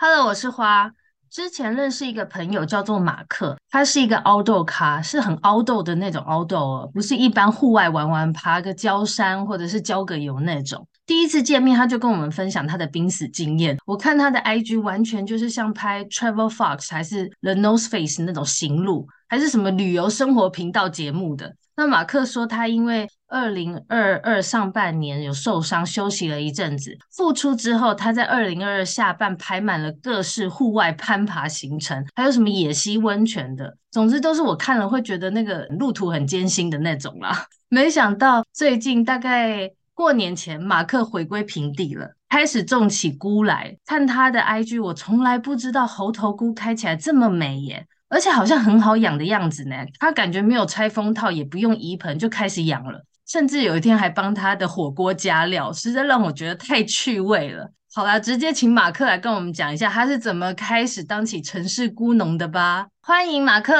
Hello，我是花。之前认识一个朋友叫做马克，他是一个 outdoor 咖，是很 outdoor 的那种 outdoor，不是一般户外玩玩，爬个郊山或者是郊个游那种。第一次见面，他就跟我们分享他的濒死经验。我看他的 IG 完全就是像拍 Travel Fox 还是 The Nose Face 那种行路，还是什么旅游生活频道节目的。那马克说，他因为二零二二上半年有受伤，休息了一阵子，复出之后，他在二零二二下半排满了各式户外攀爬行程，还有什么野溪温泉的，总之都是我看了会觉得那个路途很艰辛的那种啦。没想到最近大概过年前，马克回归平地了，开始种起菇来。看他的 IG，我从来不知道猴头菇开起来这么美耶。而且好像很好养的样子呢，他感觉没有拆封套，也不用移盆就开始养了，甚至有一天还帮他的火锅加料，实在让我觉得太趣味了。好啦，直接请马克来跟我们讲一下他是怎么开始当起城市菇农的吧。欢迎马克。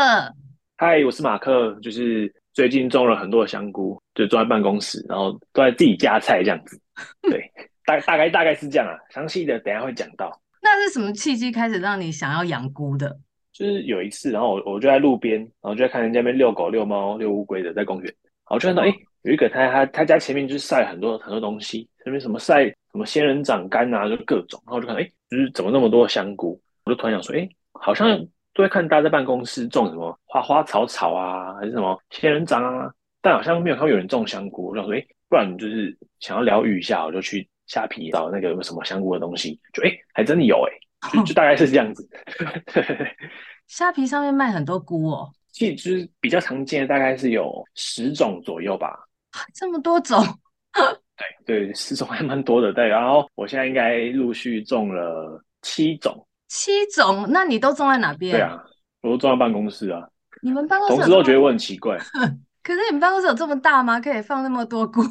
嗨，我是马克，就是最近种了很多的香菇，就坐在办公室，然后都在自己夹菜这样子。对，大大概大概是这样啊，详细的等一下会讲到。那是什么契机开始让你想要养菇的？就是有一次，然后我我就在路边，然后就在看人家那边遛狗、遛猫、遛乌龟的，在公园，然后就看到哎、欸，有一个他他他家前面就是晒很多很多东西，那边什么晒什么仙人掌干啊，就各种，然后就看哎、欸，就是怎么那么多香菇，我就突然想说，哎、欸，好像都在看大家在办公室种什么花花草草啊，还是什么仙人掌啊，但好像没有看到有人种香菇，我就想说，哎、欸，不然就是想要疗愈一下，我就去虾皮找那个有什么香菇的东西，就哎、欸，还真的有哎、欸。就，就大概是这样子，虾皮上面卖很多菇哦。其实比较常见的，大概是有十种左右吧。这么多种？对对，十种还蛮多的。对，然后我现在应该陆续种了七种。七种？那你都种在哪边？对啊，我都种在办公室啊。你们办公室同事都觉得我很奇怪。可是你们办公室有这么大吗？可以放那么多菇？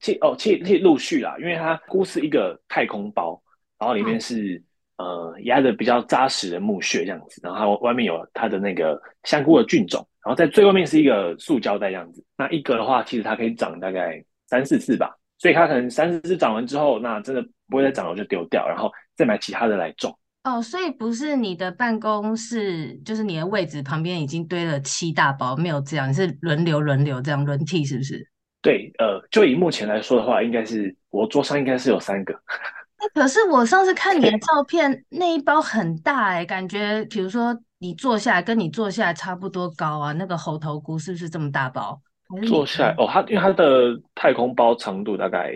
其哦，其其实陆续啦，因为它菇是一个太空包，然后里面是。嗯呃，压的比较扎实的木屑这样子，然后它外面有它的那个香菇的菌种，然后在最外面是一个塑胶袋这样子。那一个的话，其实它可以长大概三四次吧，所以它可能三四次长完之后，那真的不会再长了就丢掉，然后再买其他的来种。哦，所以不是你的办公室，就是你的位置旁边已经堆了七大包，没有这样，你是轮流轮流这样轮替，是不是？对，呃，就以目前来说的话，应该是我桌上应该是有三个。可是我上次看你的照片，那一包很大哎、欸，感觉比如说你坐下来跟你坐下来差不多高啊，那个猴头菇是不是这么大包？坐下来哦，它因为它的太空包长度大概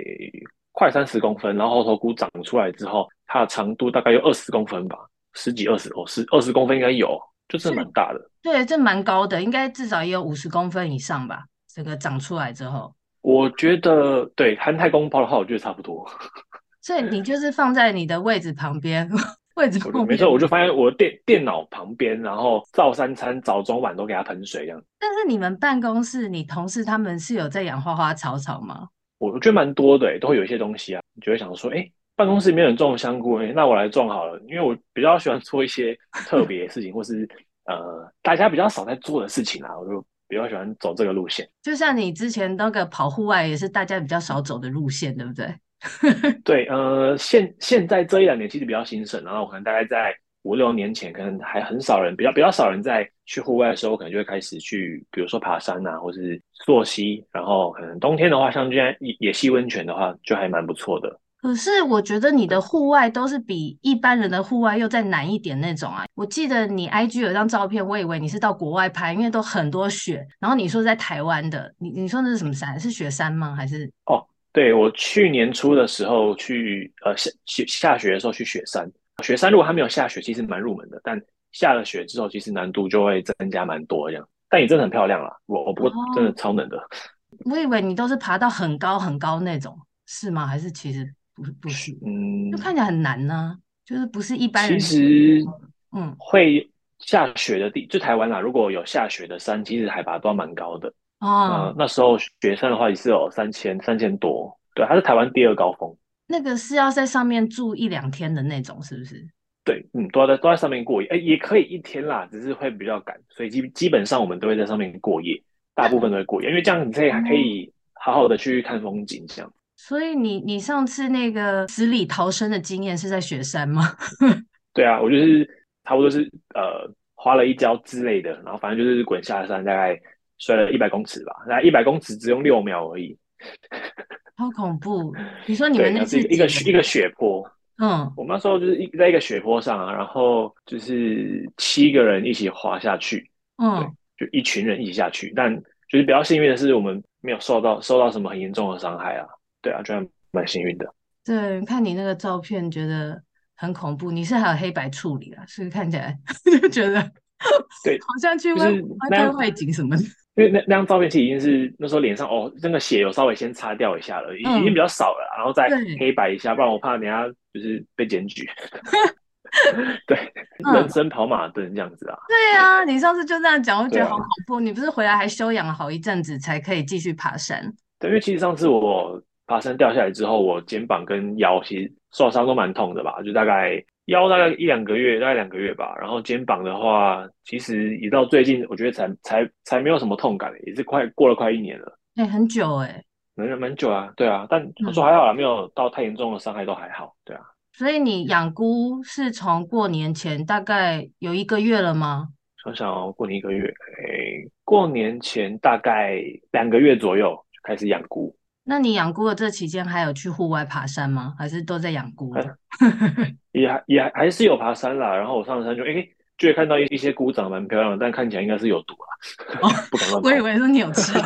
快三十公分，然后猴头菇长出来之后，它的长度大概有二十公分吧，十几二十哦，十二十公分应该有，就是蛮大的。对，这蛮高的，应该至少也有五十公分以上吧。这个长出来之后，我觉得对含太空包的话，我觉得差不多。所以你就是放在你的位置旁边，位置旁边没错，我就放在我的电电脑旁边，然后照三餐早中晚都给它喷水这样。但是你们办公室，你同事他们是有在养花花草草吗？我我觉得蛮多的，都会有一些东西啊。你就会想说，哎、欸，办公室里面有人种香菇，哎、欸，那我来种好了，因为我比较喜欢做一些特别的事情，或是呃大家比较少在做的事情啊，我就比较喜欢走这个路线。就像你之前那个跑户外，也是大家比较少走的路线，对不对？对，呃，现现在这一两年其实比较兴盛，然后可能大概在五六年前，可能还很少人，比较比较少人在去户外的时候，可能就会开始去，比如说爬山啊，或是溯溪，然后可能冬天的话，像这样野野溪温泉的话，就还蛮不错的。可是我觉得你的户外都是比一般人的户外又再难一点那种啊！我记得你 IG 有张照片，我以为你是到国外拍，因为都很多雪，然后你说在台湾的，你你说那是什么山？是雪山吗？还是哦？对，我去年初的时候去，呃，下雪下雪的时候去雪山。雪山如果还没有下雪，其实蛮入门的，但下了雪之后，其实难度就会增加蛮多这样。但也真的很漂亮啦，我我不过真的超冷的。哦。我以为你都是爬到很高很高那种，是吗？还是其实不不是？嗯，就看起来很难呢，啊，就是不是一般人。其实，嗯，会下雪的地，就台湾啦，如果有下雪的山，其实海拔都蛮高的。啊、呃，那时候雪山的话也是有三千三千多，对，它是台湾第二高峰。那个是要在上面住一两天的那种，是不是？对，嗯，都要在都在上面过夜，哎，也可以一天啦，只是会比较赶，所以基基本上我们都会在上面过夜，大部分都会过夜，因为这样你可以还可以好好的去看风景，这样。所以你你上次那个死里逃生的经验是在雪山吗？对啊，我就是差不多是呃滑了一跤之类的，然后反正就是滚下山，大概摔了一百公尺吧，大概一百公尺只用六秒而已，好恐怖！你说你们那是一个一个雪坡，嗯，我们那时候就是一在一个雪坡上啊，然后就是七个人一起滑下去，嗯，就一群人一起下去，但就是比较幸运的是我们没有受到受到什么很严重的伤害啊，对啊，就还蛮幸运的。对，看你那个照片，觉得很恐怖。你是还有黑白处理啊？所以看起来 就觉得对，好像去外拍外景什么的。因为那那张照片其实已经是那时候脸上哦，那个血有稍微先擦掉一下了，已经比较少了，然后再黑白一下，不然我怕等下就是被检举。对，人生跑马灯这样子啊。对啊，你上次就这样讲，我觉得好恐怖。你不是回来还休养了好一阵子才可以继续爬山？对，因为其实上次我。爬山掉下来之后，我肩膀跟腰其实受伤都蛮痛的吧，就大概腰大概一两个月，大概两个月吧。然后肩膀的话，其实一到最近，我觉得才才才没有什么痛感，也是快过了快一年了。哎、欸，很久哎、欸，蛮蛮久啊，对啊。但我说还好啦，嗯、没有到太严重的伤害，都还好，对啊。所以你养菇是从过年前大概有一个月了吗？想想哦，过年一个月，哎、欸，过年前大概两个月左右就开始养菇。那你养菇的这期间还有去户外爬山吗？还是都在养菇？也还也还是有爬山啦。然后我上山就哎、欸，就会看到一一些菇长蛮漂亮的，但看起来应该是有毒啦。哦，不敢乱。我以为说你有吃。哇，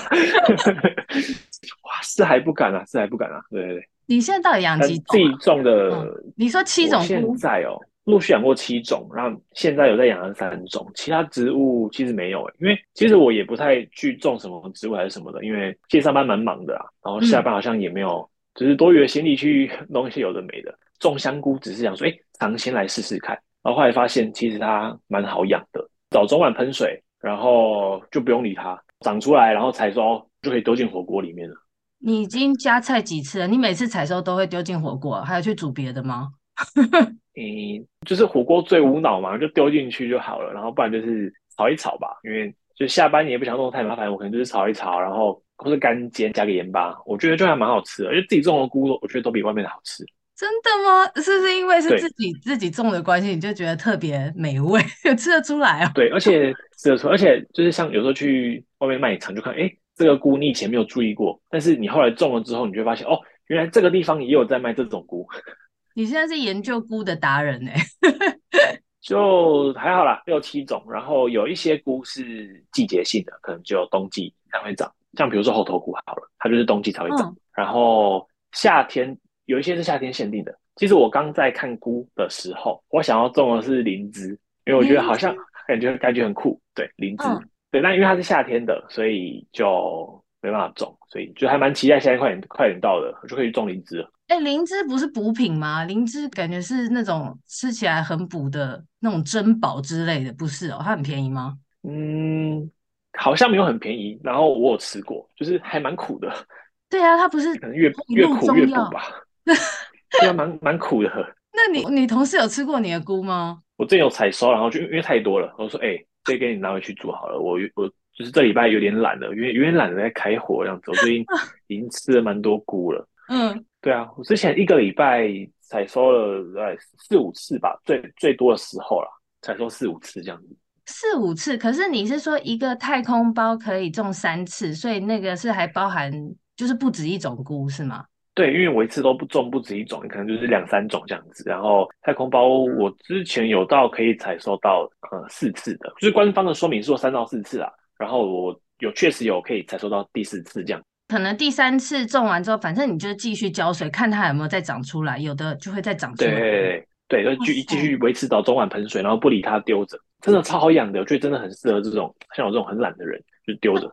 是还不敢啊，是还不敢啊。对对对。你现在到底养几种、啊？自己种的、嗯。你说七种菇？现在哦。陆续养过七种，然后现在有在养了三种，其他植物其实没有诶，因为其实我也不太去种什么植物还是什么的，因为其实上班蛮忙的啊，然后下班好像也没有，只、嗯、是多余的心力去 弄一些有的没的。种香菇只是想说，哎，尝鲜来试试看，然后后来发现其实它蛮好养的，早中晚喷水，然后就不用理它，长出来然后采收就可以丢进火锅里面了。你已经加菜几次了？你每次采收都会丢进火锅，还有去煮别的吗？嗯，就是火锅最无脑嘛，就丢进去就好了，然后不然就是炒一炒吧，因为就下班你也不想弄太麻烦，我可能就是炒一炒，然后或是干煎加个盐巴，我觉得就还蛮好吃的，因为自己种的菇，我觉得都比外面的好吃。真的吗？是不是因为是自己自己种的关系，你就觉得特别美味，吃得出来啊？对，而且吃得出，而且就是像有时候去外面卖场就看，哎，这个菇你以前没有注意过，但是你后来种了之后，你就会发现哦，原来这个地方也有在卖这种菇。你现在是研究菇的达人呢？就还好啦，六七种，然后有一些菇是季节性的，可能只有冬季才会长，像比如说猴头菇好了，它就是冬季才会长。嗯、然后夏天有一些是夏天限定的。其实我刚在看菇的时候，我想要种的是灵芝，因为我觉得好像感觉感觉很酷。对，灵芝，嗯、对，但因为它是夏天的，所以就没办法种，所以就还蛮期待夏天快点快点到的，我就可以种灵芝了。哎，灵芝不是补品吗？灵芝感觉是那种吃起来很补的那种珍宝之类的，不是哦？它很便宜吗？嗯，好像没有很便宜。然后我有吃过，就是还蛮苦的。对啊，它不是可能越越苦越补吧？对啊，蛮蛮苦的。那你你同事有吃过你的菇吗？我之前有采收，然后就因为太多了，我说哎，这给你拿回去煮好了。我我就是这礼拜有点懒了，因为有点懒得在开火这样子。我最近 已经吃了蛮多菇了。嗯。对啊，我之前一个礼拜采收了呃四五次吧，最最多的时候啦，采收四五次这样子。四五次，可是你是说一个太空包可以种三次，所以那个是还包含就是不止一种菇是吗？对，因为我一次都不种不止一种，可能就是两三种这样子。然后太空包我之前有到可以采收到呃四次的，就是官方的说明说三到四次啊，然后我有确实有可以采收到第四次这样。可能第三次种完之后，反正你就继续浇水，看它有没有再长出来，有的就会再长出来。对对，就继继续维持到中晚喷水，然后不理它丢着，真的超好养的。我觉得真的很适合这种像我这种很懒的人，就丢着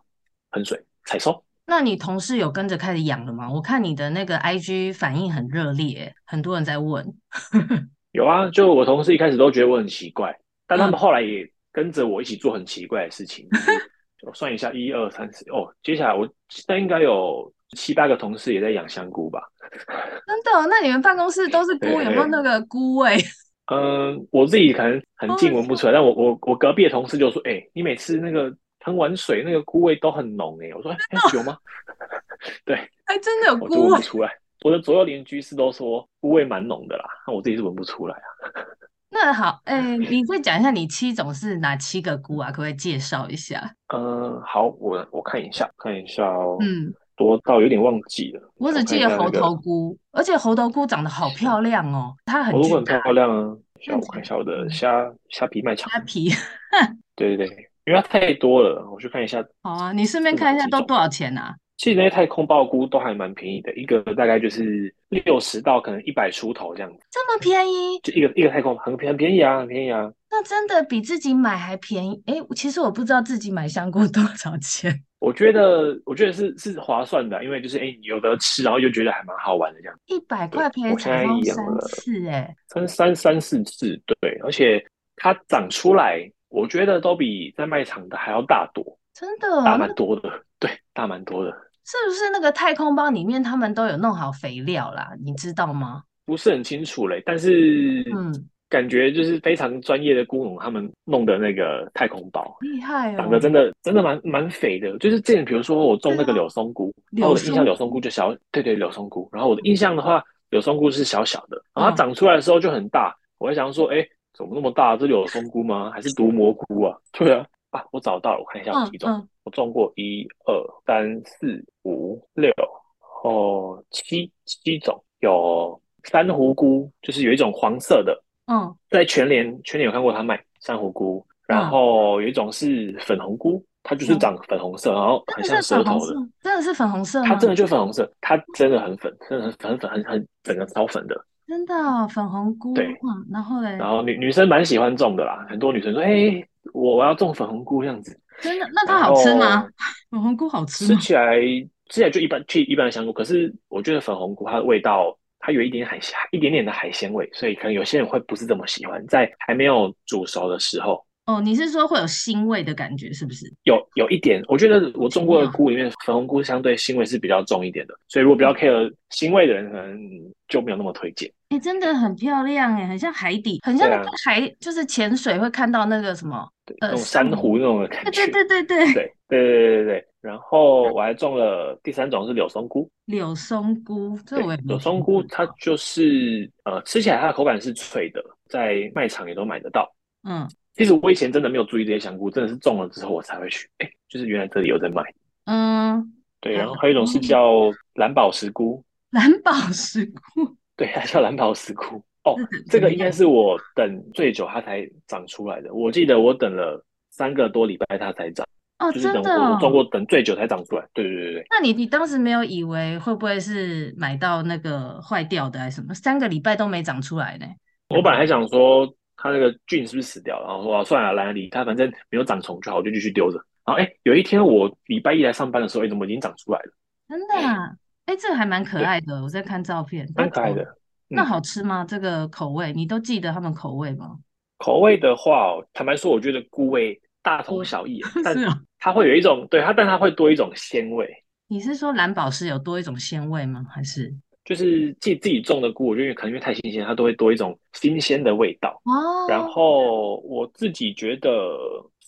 喷水采收。那你同事有跟着开始养了吗？我看你的那个 IG 反应很热烈，很多人在问。有啊，就我同事一开始都觉得我很奇怪，但他们后来也跟着我一起做很奇怪的事情。我算一下，一二三四哦，接下来我现在应该有七八个同事也在养香菇吧？真的？那你们办公室都是菇，有没有那个菇味？嗯，我自己可能很近闻不出来，但我我我隔壁的同事就说：“哎、欸，你每次那个喷完水，那个菇味都很浓。”哎，我说：“哎、欸，有吗？” 对，哎，真的有菇味，我闻不出来。我的左右邻居是都说菇味蛮浓的啦，那我自己是闻不出来啊。那好，哎、欸，你再讲一下你七种是哪七个菇啊？可不可以介绍一下？嗯，好，我我看一下，看一下哦。嗯，多到有点忘记了。我只记得猴头菇，而且猴头菇长得好漂亮哦，它很巨大。猴头菇很漂亮啊。像我看一下我的虾虾皮卖场。虾皮。对对对，因为它太多了，我去看一下。好啊，你顺便看一下都多少钱啊？其实那些太空爆菇都还蛮便宜的，一个大概就是六十到可能一百出头这样子。这么便宜？就一个一个太空很便很便宜啊，很便宜啊。那真的比自己买还便宜？哎，其实我不知道自己买香菇多少钱。我觉得我觉得是是划算的，因为就是哎，有的吃，然后又觉得还蛮好玩的这样。一百块可以采收三次，哎，三三三四次，对，而且它长出来，我觉得都比在卖场的还要大多。真的？大蛮多的，对，大蛮多的。是不是那个太空包里面他们都有弄好肥料啦？你知道吗？不是很清楚嘞，但是嗯，感觉就是非常专业的菇农他们弄的那个太空包，厉害哦，长得真的真的蛮蛮肥的。就是之前比如说我种那个柳松菇，然后我的印象柳松菇就小，对对，柳松菇。然后我的印象的话，柳松菇是小小的，然后它长出来的时候就很大。我还想说，哎，怎么那么大？这柳松菇吗？还是毒蘑菇啊？对啊。啊，我找到了，我看一下我几种。嗯嗯、我种过一二三四五六哦七七种，有珊瑚菇，就是有一种黄色的。嗯，在全联全联有看过他卖珊瑚菇，然后有一种是粉红菇，它就是长粉红色，嗯、然后很像舌头的，真的是粉红色，它真的就粉红色，它真的很粉，真的很粉很很很整个超粉的。真的、哦、粉红菇，对，嗯、然后嘞，然后女女生蛮喜欢种的啦，很多女生说，哎、欸，我我要种粉红菇这样子。真的？那它好吃吗？粉红菇好吃吗？吃起来吃起来就一般，去一般的香菇。可是我觉得粉红菇它的味道，它有一点海鲜，一点点的海鲜味，所以可能有些人会不是这么喜欢，在还没有煮熟的时候。哦，你是说会有腥味的感觉，是不是？有有一点，我觉得我种过的菇里面，粉红菇相对腥味是比较重一点的，所以如果比较 care 腥味的人，可能就没有那么推荐。哎、欸，真的很漂亮哎，很像海底，很像那个海，啊、就是潜水会看到那个什么，对呃，那种珊瑚那种的感觉。对对对对对对对对对对。然后我还种了第三种是柳松菇。柳松菇，这我也柳松菇它就是呃，吃起来它的口感是脆的，在卖场也都买得到。嗯。其实我以前真的没有注意这些香菇，真的是种了之后我才会去，哎，就是原来这里有在卖。嗯，对，然后还有一种是叫蓝宝石菇。蓝宝石菇，对，它叫蓝宝石菇。哦，这个应该是我等最久它才长出来的。我记得我等了三个多礼拜它才长。哦，就是等真的，我种过等最久才长出来。对对对对。那你你当时没有以为会不会是买到那个坏掉的还是什么？三个礼拜都没长出来呢？我本来还想说。它那个菌是不是死掉了？然后说算了，懒得理它，反正没有长虫就好，我就继续丢着。然后哎，有一天我礼拜一来上班的时候，哎，怎么已经长出来了？真的啊？哎，这个还蛮可爱的。我在看照片，蛮可爱的。那好吃吗？这个口味你都记得他们口味吗？口味的话，坦白说，我觉得菇味大同小异，但是它会有一种对它，但它会多一种鲜味。你是说蓝宝石有多一种鲜味吗？还是？就是自己自己种的菇，我觉得可能因为太新鲜，它都会多一种新鲜的味道。哦。然后我自己觉得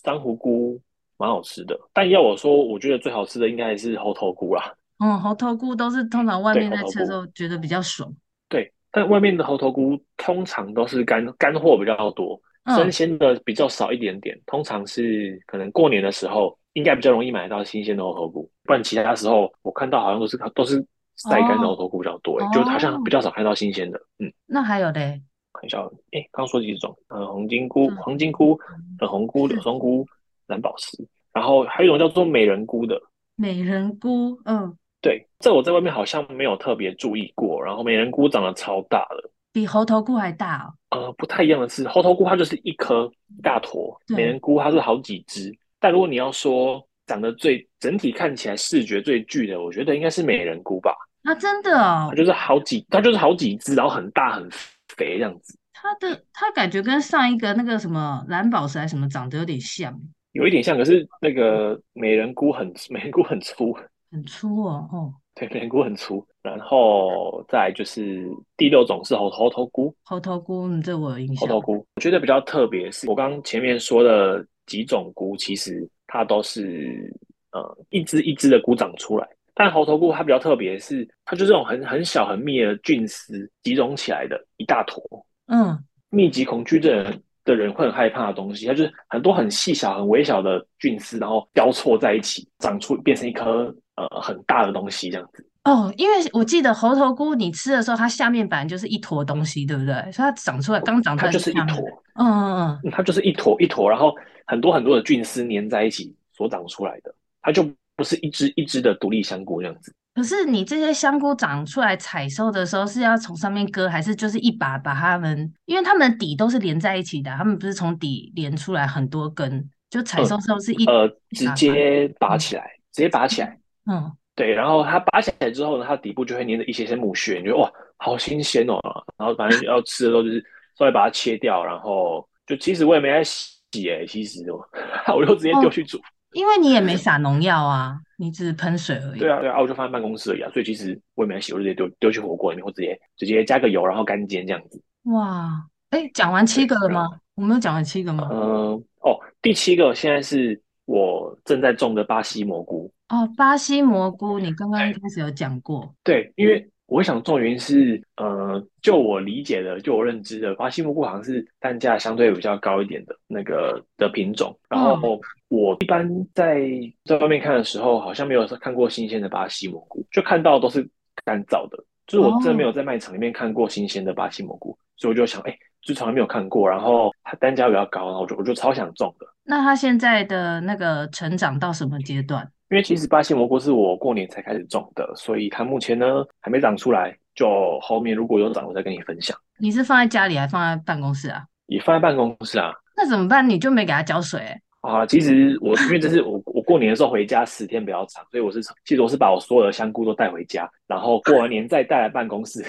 珊瑚菇蛮好吃的，但要我说，我觉得最好吃的应该还是猴头菇啦。嗯，猴头菇都是通常外面在吃的时候觉得比较爽。对，但外面的猴头菇通常都是干干货比较多，生鲜的比较少一点点。通常是可能过年的时候应该比较容易买到新鲜的猴头菇，不然其他时候我看到好像都是都是。晒干的猴头菇比较多，哦、就好像比较少看到新鲜的。嗯，那还有嘞？看一下，哎，刚说几种？呃，红金菇、黄金菇、粉红菇、柳 松菇、蓝宝石，然后还有一种叫做美人菇的。美人菇，嗯，对，这我在外面好像没有特别注意过。然后美人菇长得超大的，比猴头菇还大哦。呃，不太一样的是，猴头菇它就是一颗大坨，美人菇它是好几只。但如果你要说长得最整体看起来视觉最巨的，我觉得应该是美人菇吧。啊，真的哦，它就是好几，它就是好几只，然后很大很肥这样子。它的它感觉跟上一个那个什么蓝宝石还是什么长得有点像，有一点像，可是那个美人菇很美人菇很粗，很粗哦。哦，对，美人菇很粗。然后再就是第六种是猴猴头菇，猴头菇，嗯，这我有印象。猴头菇，我觉得比较特别是，我刚刚前面说的几种菇，其实它都是呃一只一只的菇长出来。但猴头菇它比较特别，是它就是这种很很小很密的菌丝集中起来的一大坨。嗯，密集恐惧症的人会很害怕的东西，它就是很多很细小、很微小的菌丝，然后交错在一起，长出变成一颗呃很大的东西这样子。哦，因为我记得猴头菇你吃的时候，它下面本来就是一坨东西，对不对？所以它长出来刚长出来，它就是一坨，嗯嗯嗯，它就是一坨一坨，然后很多很多的菌丝粘在一起所长出来的，它就不是一只一只的独立香菇这样子。可是你这些香菇长出来采收的时候是要从上面割，还是就是一把把它们？因为它们底都是连在一起的，它们不是从底连出来很多根，就采收时候是一、嗯、呃直接拔起来，嗯、直接拔起来。嗯，对，然后它拔起来之后呢，它底部就会粘着一些些木屑，你觉得哇，好新鲜哦。然后反正要吃的时候就是稍微把它切掉，然后就其实我也没在洗诶，其实我 我就直接丢去煮。哦因为你也没撒农药啊，你只是喷水而已。对啊，对啊，我就放在办公室而已啊，所以其实我也没洗，我就直接丢丢去火锅里面，或直接直接加个油，然后干煎这样子。哇，哎，讲完七个了吗？我没有讲完七个吗？嗯，哦，第七个现在是我正在种的巴西蘑菇。哦，巴西蘑菇，你刚刚一开始有讲过。对，因为。我想种原因是，呃，就我理解的，就我认知的，巴西蘑菇好像是单价相对比较高一点的那个的品种。然后我一般在在外面看的时候，好像没有看过新鲜的巴西蘑菇，就看到都是干燥的。就是我真的没有在卖场里面看过新鲜的巴西蘑菇，所以我就想，哎，就从来没有看过。然后它单价比较高，然后我就我就超想种的。那它现在的那个成长到什么阶段？因为其实巴西蘑菇是我过年才开始种的，所以它目前呢还没长出来。就后面如果有长，我再跟你分享。你是放在家里还放在办公室啊？也放在办公室啊。那怎么办？你就没给它浇水？啊，其实我因为这是我我过年的时候回家十天比较长，所以我是其实我是把我所有的香菇都带回家，然后过完年再带来办公室，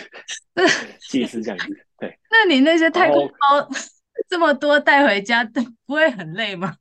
其实是这样子。对。那你那些太空包 这么多带回家，不会很累吗？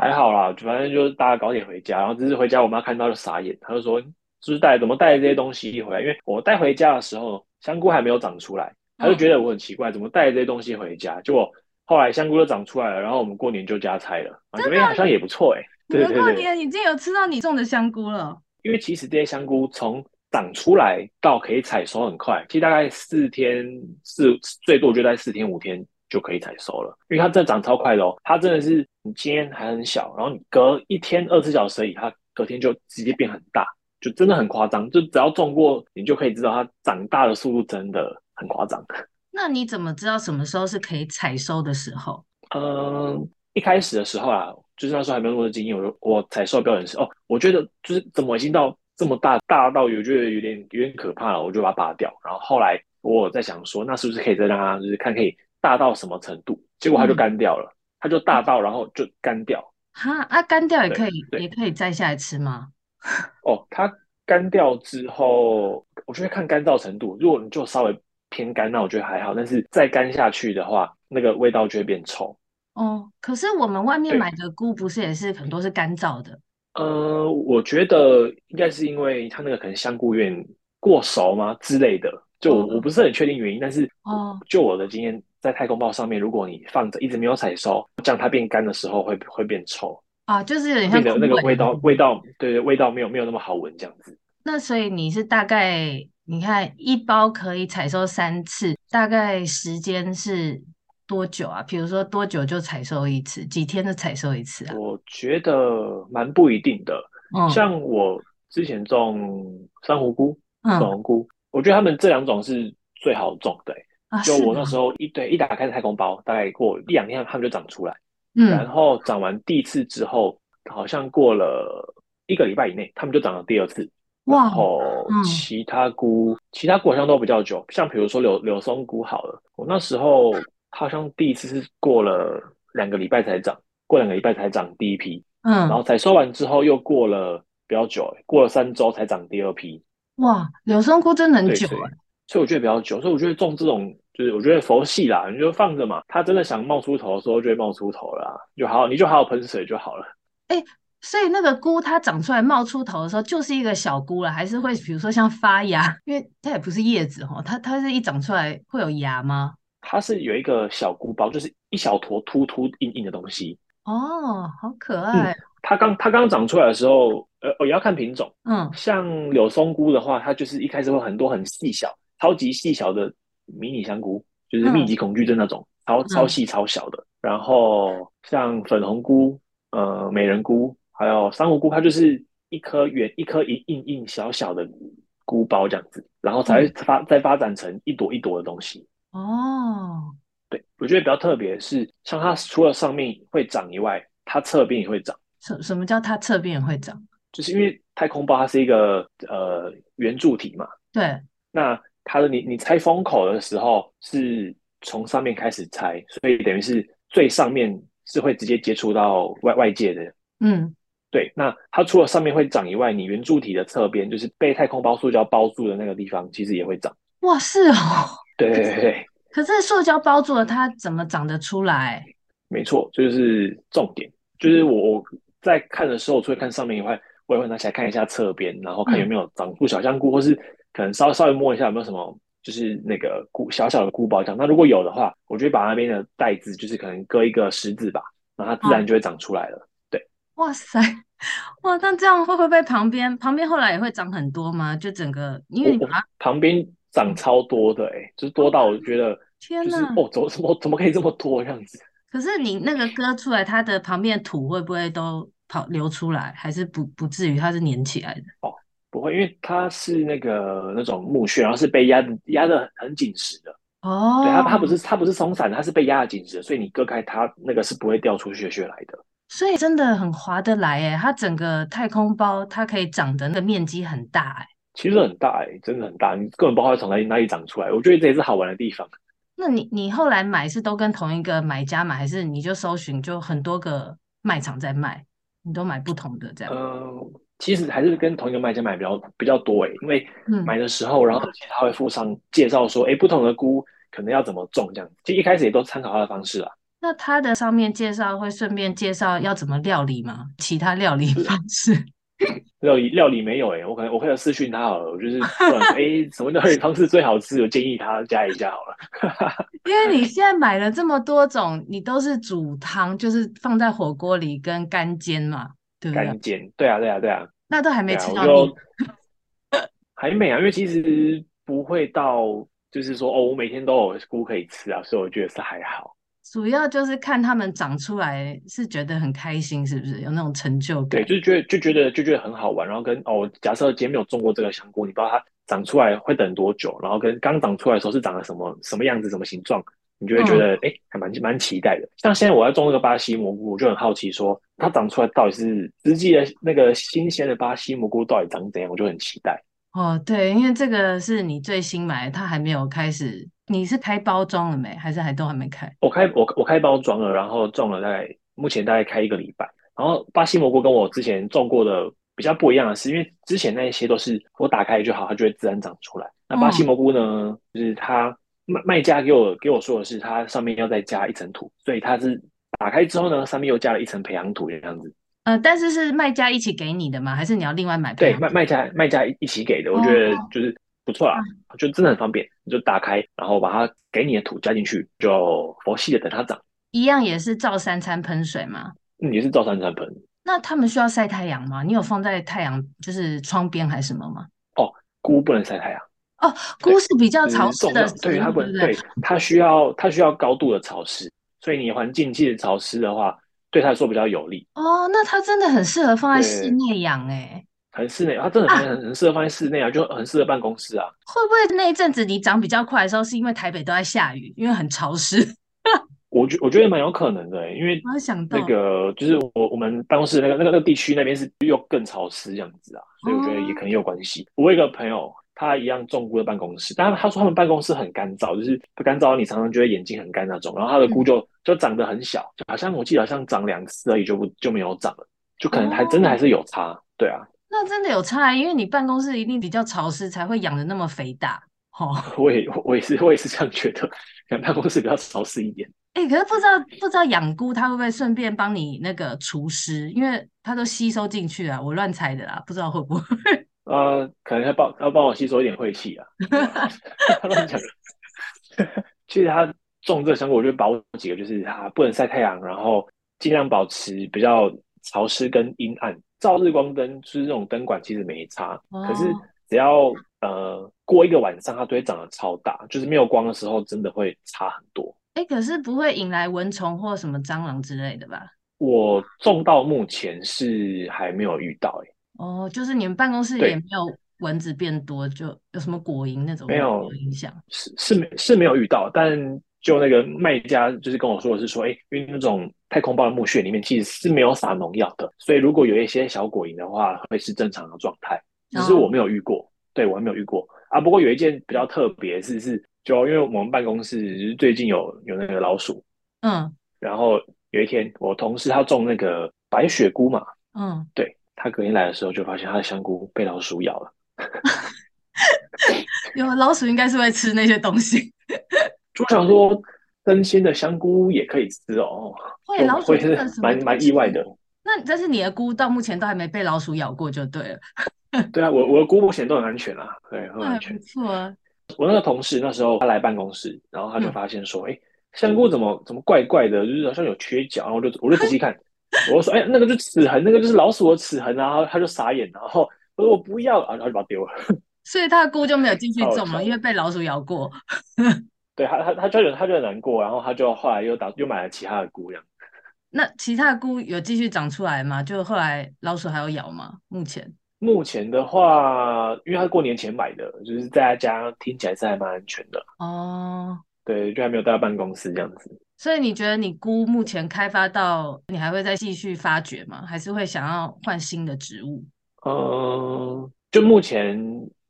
还好啦，反正就是大家早点回家，然后只是回家我妈看到就傻眼，她就说：“就是带怎么带这些东西回来？”因为我带回家的时候香菇还没有长出来，她就觉得我很奇怪，怎么带这些东西回家？结果后来香菇都长出来了，然后我们过年就加菜了，觉得好像也不错哎。对对对，过年已经有吃到你种的香菇了。因为其实这些香菇从长出来到可以采收很快，其实大概四天四最多就在四天五天。就可以采收了，因为它真的长超快的哦。它真的是你今天还很小，然后你隔一天二十四小时而已，它隔天就直接变很大，就真的很夸张。就只要种过，你就可以知道它长大的速度真的很夸张。那你怎么知道什么时候是可以采收的时候？嗯，一开始的时候啊，就是那时候还没有那么多经验，我我采收标准是哦，我觉得就是怎么已经到这么大，大到有觉得有点有点可怕了，我就把它拔掉。然后后来我在想说，那是不是可以再让它就是看可以。大到什么程度？结果它就干掉了，嗯、它就大到然后就干掉。哈啊，干掉也可以，也可以摘下来吃吗？哦，它干掉之后，我觉得看干燥程度。如果你就稍微偏干，那我觉得还好。但是再干下去的话，那个味道就会变臭。哦，可是我们外面买的菇不是也是很多是干燥的？呃，我觉得应该是因为它那个可能香菇有点过熟吗之类的。就我、哦、我不是很确定原因，但是哦，就我的经验。在太空包上面，如果你放着一直没有采收，这样它变干的时候会会变臭啊，就是有点像那个味道，味道对对，味道没有没有那么好闻这样子。那所以你是大概你看一包可以采收三次，大概时间是多久啊？比如说多久就采收一次？几天就采收一次啊？我觉得蛮不一定的。嗯，像我之前种珊瑚菇、粉红菇，嗯，我觉得他们这两种是最好种的欸。就我那时候一对一打开太空包，大概过一两天，它们就长出来。嗯，然后长完第一次之后，好像过了一个礼拜以内，它们就长了第二次。哇！然后其他菇，嗯、其他菇好像都比较久，像比如说柳柳松菇好了，我那时候好像第一次是过了两个礼拜才长，过两个礼拜才长第一批。嗯，然后采收完之后又过了比较久，过了三周才长第二批。哇，柳松菇真的很久哎。所以我觉得比较久，所以我觉得种这种就是我觉得佛系啦，你就放着嘛，它真的想冒出头的时候就会冒出头了啦，就好，你就好好喷水就好了。哎、欸，所以那个菇它长出来冒出头的时候就是一个小菇了，还是会比如说像发芽？因为它也不是叶子哈，它它是一长出来会有芽吗？它是有一个小菇包，就是一小坨突突硬硬的东西。哦，好可爱。嗯、它刚它刚长出来的时候，呃，也要看品种。嗯，像柳松菇的话，它就是一开始会很多很细小。超级细小的迷你香菇，就是密集恐惧症那种，超超细超小的。然后像粉红菇、呃美人菇，还有珊瑚菇，它就是一颗圆、一颗一硬硬小小的菇包这样子，然后才会发再发展成一朵一朵的东西。哦，对，我觉得比较特别是，像它除了上面会长以外，它侧边也会长。什什么叫它侧边也会长？就是因为太空包它是一个呃圆柱体嘛。对。那它的你你拆封口的时候是从上面开始拆，所以等于是最上面是会直接接触到外外界的。嗯，对。那它除了上面会长以外，你圆柱体的侧边就是被太空包塑胶包住的那个地方，其实也会长。哇，是哦。对对对。可是塑胶包住了，它怎么长得出来？没错，就是重点。就是我我在看的时候，除了看上面以外，我也会拿起来看一下侧边，然后看有没有长出小香菇，嗯、或是可能稍稍微摸一下有没有什么，就是那个菇小小的菇包这样。那如果有的话，我就会把那边的袋子，就是可能割一个十字吧，然后它自然就会长出来了。啊、对，哇塞，哇，那这样会不会被旁边旁边后来也会长很多吗？就整个因为你把它旁边长超多的、欸，哎，就是多到我觉得、就是，天哪，哦，怎么怎么怎么可以这么多这样子？可是你那个割出来，它的旁边的土会不会都跑流出来？还是不不至于？它是粘起来的？哦，不会，因为它是那个那种木屑，然后是被压的压的很紧实的。哦，对，它它不是它不是松散的，它是被压的紧实的，所以你割开它那个是不会掉出血血来的。所以真的很划得来诶，它整个太空包它可以长的那个面积很大诶。其实很大诶，真的很大，你根本不知道从哪里哪里长出来。我觉得这也是好玩的地方。那你你后来买是都跟同一个买家买，还是你就搜寻就很多个卖场在卖，你都买不同的这样？呃，其实还是跟同一个卖家买比较比较多诶，因为买的时候，嗯、然后他会附上介绍说，哎，不同的菇可能要怎么种这样。其实一开始也都参考他的方式啦。那他的上面介绍会顺便介绍要怎么料理吗？其他料理方式？料理料理没有哎、欸，我可能我可以私讯他好了，我就是哎、欸，什么料理方式最好吃？我建议他加一下好了。因为你现在买了这么多种，你都是煮汤，就是放在火锅里跟干煎嘛，干煎，对啊，对啊，对啊。那都还没吃到腻，还没啊，因为其实不会到，就是说哦，我每天都有菇可以吃啊，所以我觉得是还好。主要就是看他们长出来是觉得很开心，是不是有那种成就感？对，就觉得就觉得就觉得很好玩。然后跟哦，假设今天没有种过这个香菇，你不知道它长出来会等多久，然后跟刚长出来的时候是长了什么什么样子、什么形状，你就会觉得哎、嗯，还蛮蛮期待的。像现在我要种那个巴西蘑菇，我就很好奇，说它长出来到底是实际的那个新鲜的巴西蘑菇到底长怎样，我就很期待。哦，对，因为这个是你最新买的，它还没有开始。你是开包装了没？还是还都还没开？我开我我开包装了，然后种了大概目前大概开一个礼拜。然后巴西蘑菇跟我之前种过的比较不一样的是，因为之前那一些都是我打开就好，它就会自然长出来。那巴西蘑菇呢，嗯、就是它卖卖家给我给我说的是，它上面要再加一层土，所以它是打开之后呢，上面又加了一层培养土这样子。呃，但是是卖家一起给你的吗？还是你要另外买？对，卖卖家卖家一起给的。我觉得就是。哦不错啊，就真的很方便，你就打开，然后把它给你的土加进去，就佛系的等它长。一样也是照三餐喷水吗？嗯，也是照三餐喷。那他们需要晒太阳吗？你有放在太阳就是窗边还是什么吗？哦，菇不能晒太阳。哦，菇是比较潮湿的，对，它不能，对，它需要它需要高度的潮湿，所以你环境既潮湿的话，对它来说比较有利。哦，那它真的很适合放在室内养哎。很室内，它真的很很很适合放在室内啊，啊，就很适合办公室啊。会不会那一阵子你长比较快的时候，是因为台北都在下雨，因为很潮湿？我觉我觉得蛮有可能的，欸，因为我想到那个就是我我们办公室那个那个那个地区那边是又更潮湿这样子啊，所以我觉得也可能有关系，哦。我有一个朋友，他一样种菇的办公室，但他说他们办公室很干燥，就是不干燥，你常常觉得眼睛很干那种。然后他的菇就，嗯、就长得很小，就好像我记得好像长两次而已就不就没有长了，就可能还真的还是有差，哦，对啊。那真的有差，因为你办公室一定比较潮湿，才会养的那么肥大。哦，我也我也是我也是这样觉得，养办公室比较潮湿一点。哎、欸，可是不知道不知道养菇它会不会顺便帮你那个除湿，因为它都吸收进去了。我乱猜的啦，不知道会不会。呃，可能要帮要帮我吸收一点晦气啊。乱讲。其实他种这个香菇，我就保几个，就是它不能晒太阳，然后尽量保持比较潮湿跟阴暗。照日光灯就是这种灯管，其实没差。哦。可是只要呃，过一个晚上它都会长得超大，就是没有光的时候真的会差很多。哎，可是不会引来蚊虫或什么蟑螂之类的吧？我种到目前是还没有遇到，哎。哦，就是你们办公室也没有蚊子变多，就有什么果蝇那种没有影响？是是没是没有遇到，但就那个卖家就是跟我说的是说，哎，因为那种太空包的木屑里面其实是没有撒农药的，所以如果有一些小果蝇的话，会是正常的状态。只是我没有遇过，哦、对我还没有遇过啊。不过有一件比较特别是是，就因为我们办公室最近有有那个老鼠，嗯，然后有一天我同事他种那个白雪菇嘛，嗯，对。他隔天来的时候，就发现他的香菇被老鼠咬了。有老鼠应该是会吃那些东西。就想说，新鲜的香菇也可以吃哦。会，老鼠是蛮蛮意外的。那但是你的菇到目前都还没被老鼠咬过，就对了。对啊，我我的菇目前都很安全啊，对，很安全。不错啊。我那个同事那时候他来办公室，然后他就发现说：“哎、嗯，香菇怎么怎么怪怪的，就是好像有缺角。”然后我就我就仔细看。我说：“哎、欸，那个就是齿痕，那个就是老鼠的齿痕。”然后他就傻眼，然后我说：“我不要。”然后就把它丢了。所以他的菇就没有继续种了，因为被老鼠咬过。对他，他他就他就很难过，然后他就后来又打又买了其他的菇，这样。那其他的菇有继续长出来吗？就后来老鼠还有咬吗？目前目前的话，因为他过年前买的，就是在他家听起来是还蛮安全的。哦，对，就还没有带到办公室这样子。所以你觉得你菇目前开发到，你还会再继续发掘吗？还是会想要换新的植物？嗯，就目前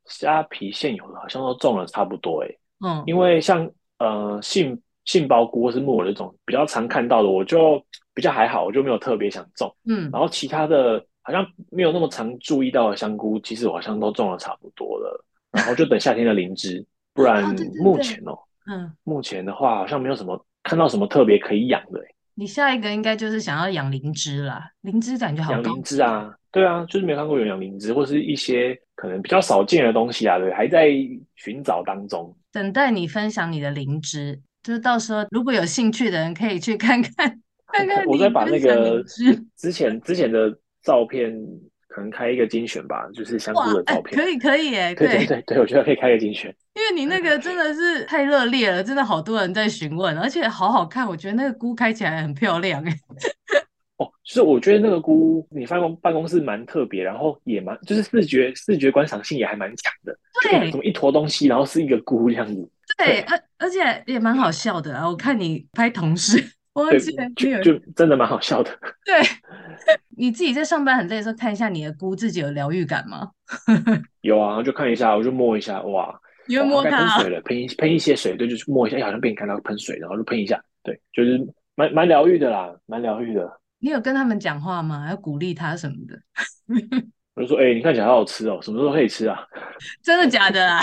虾皮现有的好像都种了差不多诶。嗯，因为像呃杏杏鲍菇或是木耳这种比较常看到的，我就比较还好，我就没有特别想种。嗯，然后其他的好像没有那么常注意到的香菇，其实我好像都种了差不多了。然后就等夏天的灵芝，不 然目前哦，嗯，目前的话好像没有什么。看到什么特别可以养的？你下一个应该就是想要养灵芝啦，灵芝感觉好。养灵芝啊，对啊，就是没看过有养灵芝，或是一些可能比较少见的东西啊，对，还在寻找当中。等待你分享你的灵芝，就是到时候如果有兴趣的人可以去看看，看看。我再把那个之前之前的照片。可能开一个精选吧，就是香菇的照片。可以可以哎，对对对对，我觉得可以开个精选。因为你那个真的是太热烈了，真的好多人在询问，而且好好看，我觉得那个菇开起来很漂亮哎。哦，就是我觉得那个菇，你办公办公室蛮特别，然后也蛮就是视觉视觉观赏性也还蛮强的。对，怎么一坨东西，然后是一个菇这样子。对，而而且也蛮好笑的啊！我看你拍同事。对，就就真的蛮好笑的。对，你自己在上班很累的时候，看一下你的菇，自己有疗愈感吗？有啊，就看一下，我就摸一下，哇，你会摸它？喷水了，喷一喷一些水，对，就是摸一下，哎好像被你看到喷水，然后就喷一下，对，就是蛮蛮疗愈的啦，蛮疗愈的。你有跟他们讲话吗？要鼓励他什么的？我就说，哎、欸，你看起来好好吃哦，什么时候可以吃啊？真的假的啊？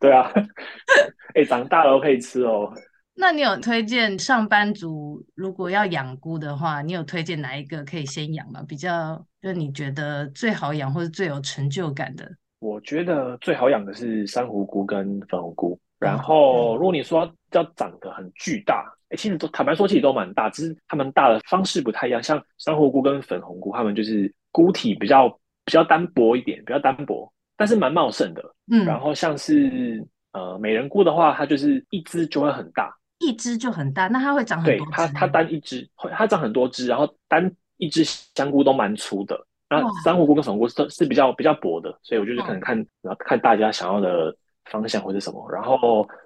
对啊，哎、欸，长大了都可以吃哦。那你有推荐上班族如果要养菇的话，你有推荐哪一个可以先养吗？比较就你觉得最好养或者最有成就感的？我觉得最好养的是珊瑚菇跟粉红菇。然后如果你说要长得很巨大，哎，其实都坦白说，其实都蛮大，只是它们大的方式不太一样。像珊瑚菇跟粉红菇，它们就是菇体比较比较单薄一点，比较单薄，但是蛮茂盛的。嗯，然后像是呃美人菇的话，它就是一只就会很大。一只就很大，那它会长很多。对，它它单一只会，它长很多只，然后单一只香菇都蛮粗的。那珊瑚菇跟粉菇是是比较比较薄的，所以我就是可能看，然后看大家想要的方向或者什么。然后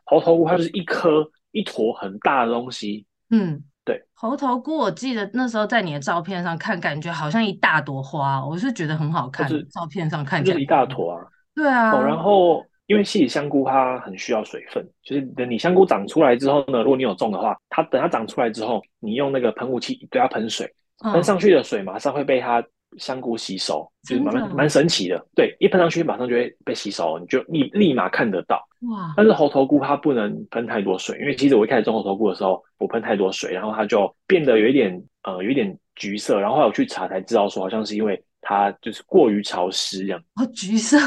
猴头菇它就是一颗一坨很大的东西。嗯，对。猴头菇我记得那时候在你的照片上看，感觉好像一大朵花，我是觉得很好看。就是照片上看起来就是一大坨啊。对啊。哦，然后。因为其实香菇它很需要水分，就是等你香菇长出来之后呢，如果你有种的话，它等它长出来之后，你用那个喷雾器对它喷水，喷、嗯、上去的水马上会被它香菇吸收，就是蛮蛮神奇的。对，一喷上去马上就会被吸收，你就立立马看得到。哇！但是猴头菇它不能喷太多水，因为其实我一开始种猴头菇的时候，我喷太多水，然后它就变得有一点呃有一点橘色，然后后来我去查才知道说，好像是因为它就是过于潮湿这样。哦，橘色，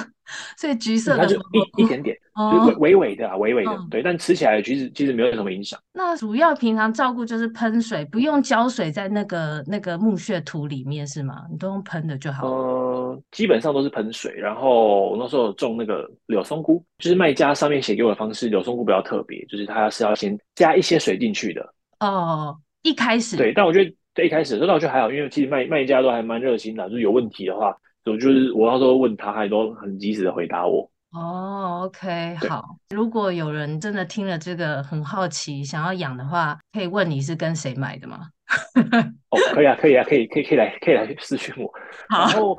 所以橘色的、嗯、它就一一点点，哦、就是微微微的啊，微微的，嗯、对。但吃起来其实其实没有什么影响。那主要平常照顾就是喷水，不用浇水在那个那个木屑土里面是吗？你都用喷的就好。嗯，基本上都是喷水。然后我那时候种那个柳松菇，就是卖家上面写给我的方式，柳松菇比较特别，就是它是要先加一些水进去的。哦，一开始对，但我觉得对一开始，这倒就还好，因为其实卖卖家都还蛮热心的，就是有问题的话，我就是我到时候问他，他都很及时的回答我。哦，OK，好。如果有人真的听了这个很好奇，想要养的话，可以问你是跟谁买的吗？哦，可以啊，可以啊，可以，可以，可以来，可以来私讯我。好然后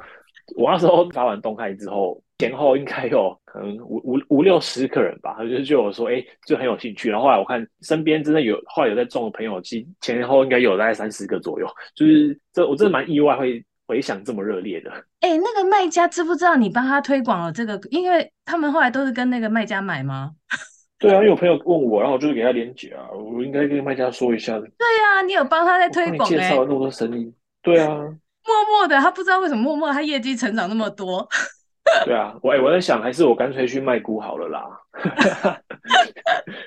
我那时候发完动态之后。前后应该有可能五五五六十个人吧，他就就有说，哎、欸，就很有兴趣。然后后来我看身边真的有，后来有在种的朋友，其前后应该有大概三十个左右。就是这我真的蛮意外，会回响这么热烈的。哎、欸，那个卖家知不知道你帮他推广了这个？因为他们后来都是跟那个卖家买吗？对啊，因为有朋友问我，然后我就是给他连结啊，我应该跟卖家说一下的。对啊，你有帮他在推广、欸，介绍了那么多生意。对啊，默默的，他不知道为什么默默他业绩成长那么多。对啊，我哎，我在想，还是我干脆去卖菇好了啦，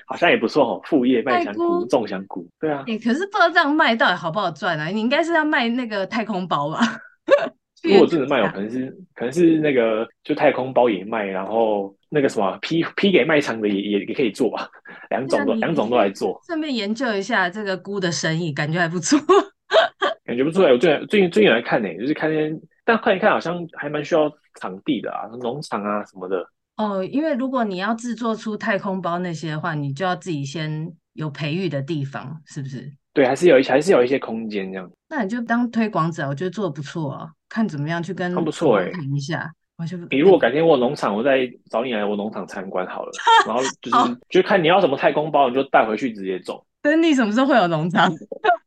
好像也不错哦，副业卖香菇、种香菇，对啊。哎，可是不知道这样卖到底好不好赚啊？你应该是要卖那个太空包吧？如果真的卖，有可能是可能是那个就太空包也卖，然后那个什么批批给卖场的也也也可以做吧，两种都两种都来做。顺便研究一下这个菇的生意，感觉还不错。感觉不错哎，我最近最近最近有来看呢，就是看那但看一看好像还蛮需要场地的啊，农场啊什么的。哦，因为如果你要制作出太空包那些的话，你就要自己先有培育的地方，是不是？对，还是有一还是有一些空间这样。那你就当推广者，我觉得做的不错哦，看怎么样去跟。不错哎，谈一下。我就你如果改天我农场，我再找你来我农场参观好了。然后就是就看你要什么太空包，你就带回去直接种。等你什么时候会有农场？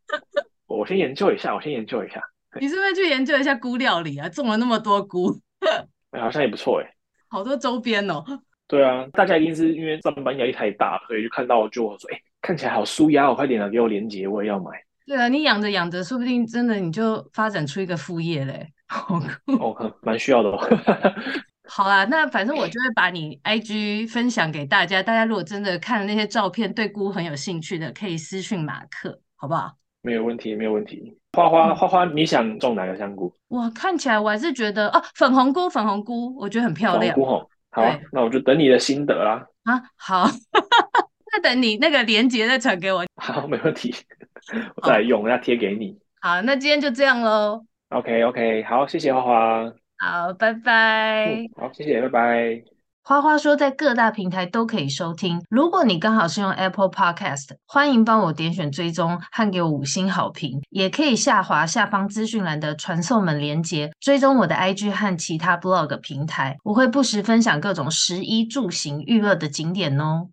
我先研究一下，我先研究一下。你是不是去研究一下菇料理啊？种了那么多菇，哎，好像也不错哎，好多周边哦。对啊，大家一定是因为上班压力太大，所以就看到就说，哎，看起来好舒压哦，快点啊，给我链接，我也要买。对啊，你养着养着，说不定真的你就发展出一个副业嘞，好酷哦，蛮需要的哦。好啊，那反正我就会把你 IG 分享给大家，大家如果真的看了那些照片，对菇很有兴趣的，可以私讯马克，好不好？没有问题，没有问题。花花花花，你想种哪个香菇？哇，看起来我还是觉得哦，粉红菇，粉红菇，我觉得很漂亮。粉红菇吼，好，对那我就等你的心得啦。啊，好，那等你那个链接再传给我。好，没问题，我再来用，要贴、哦、给你。好，那今天就这样喽。OK，OK，okay, okay, 好，谢谢花花。好，拜拜。嗯、好，谢谢，拜拜。花花说，在各大平台都可以收听。如果你刚好是用 Apple Podcast，欢迎帮我点选追踪和给我五星好评。也可以下滑下方资讯栏的传送门连接，追踪我的 IG 和其他 Blog 平台。我会不时分享各种食衣住行娱乐的景点哦。